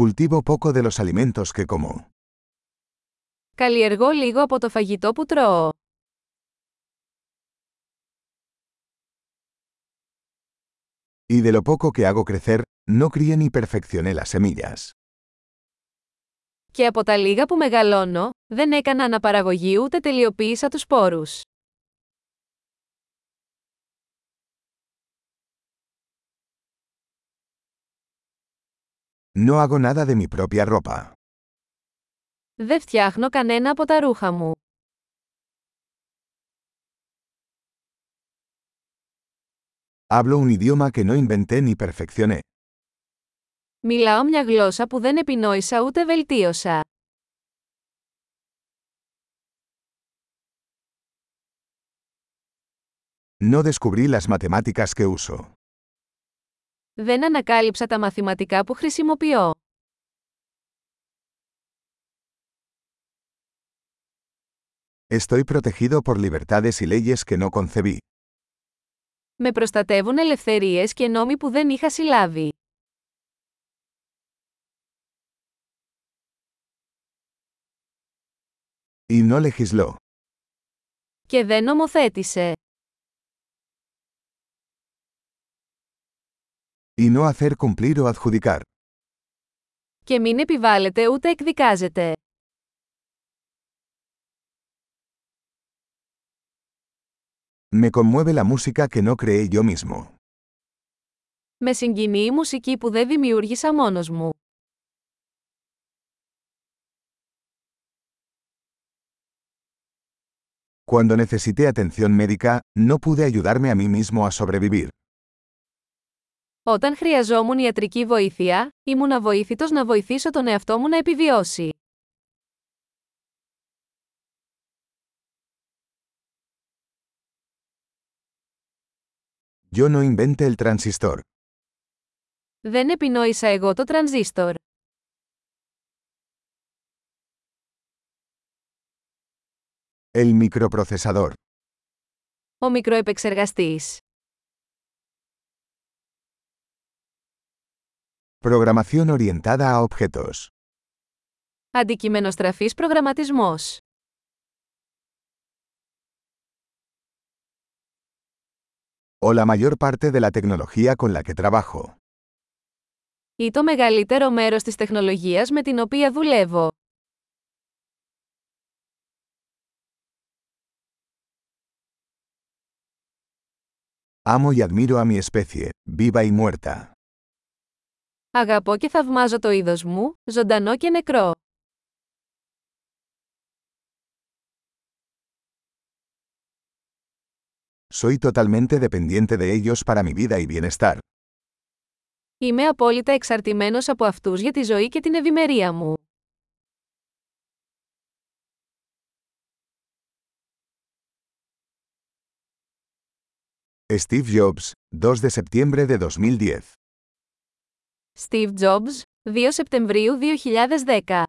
Cultivo poco de los alimentos que como. Καλλιεργώ λίγο από το φαγητό που τρώω. Y de lo poco que hago crecer, no crié ni perfeccioné las semillas. Και από τα λίγα που μεγαλώνω, δεν έκανα αναπαραγωγή ούτε τελειοποίησα τους σπόρους. No hago nada de mi propia ropa. Δεν φτιάχνω κανένα από τα ρούχα μου. Hablo un idioma que no inventé ni perfeccioné. Μιλάω μια γλώσσα που δεν επινόησα ούτε βελτίωσα. No descubrí las matemáticas que uso. Δεν ανακάλυψα τα μαθηματικά που χρησιμοποιώ. Estoy protegido por libertades y leyes que no concebí. Με προστατεύουν ελευθερίες και νόμοι που δεν είχα συλλάβει. Y no legisló. Και δεν νομοθέτησε. no hacer cumplir o adjudicar. Και μην επιβάλλεται ούτε εκδικάζεται. Me conmueve la música que no creé yo mismo. Με συγκινεί η μουσική που δεν δημιούργησα μόνος μου. Cuando necesité atención médica, no pude ayudarme a mí mismo a sobrevivir. Όταν χρειαζόμουν ιατρική βοήθεια, ήμουν αβοήθητος να βοηθήσω τον εαυτό μου να επιβιώσει. Yo no inventé el transistor. Δεν επινόησα εγώ το τρανζίστορ. El microprocesador. Ο μικροεπεξεργαστής. Programación orientada a objetos. Αντικειμενοστραφής προγραμματισμός. O la mayor parte de la tecnología con la que trabajo. Ή το μεγαλύτερο μέρος της τεχνολογίας με την οποία δουλεύω. Amo y admiro a mi especie, viva y muerta. Αγαπώ και θαυμάζω το είδος μου, ζωντανό και νεκρό. Soy totalmente dependiente de ellos para mi vida y bienestar. Είμαι απόλυτα εξαρτημένος από αυτούς για τη ζωή και την ευημερία μου. Steve Jobs, 2 de septiembre de 2010. Steve Jobs, 2 Σεπτεμβρίου 2010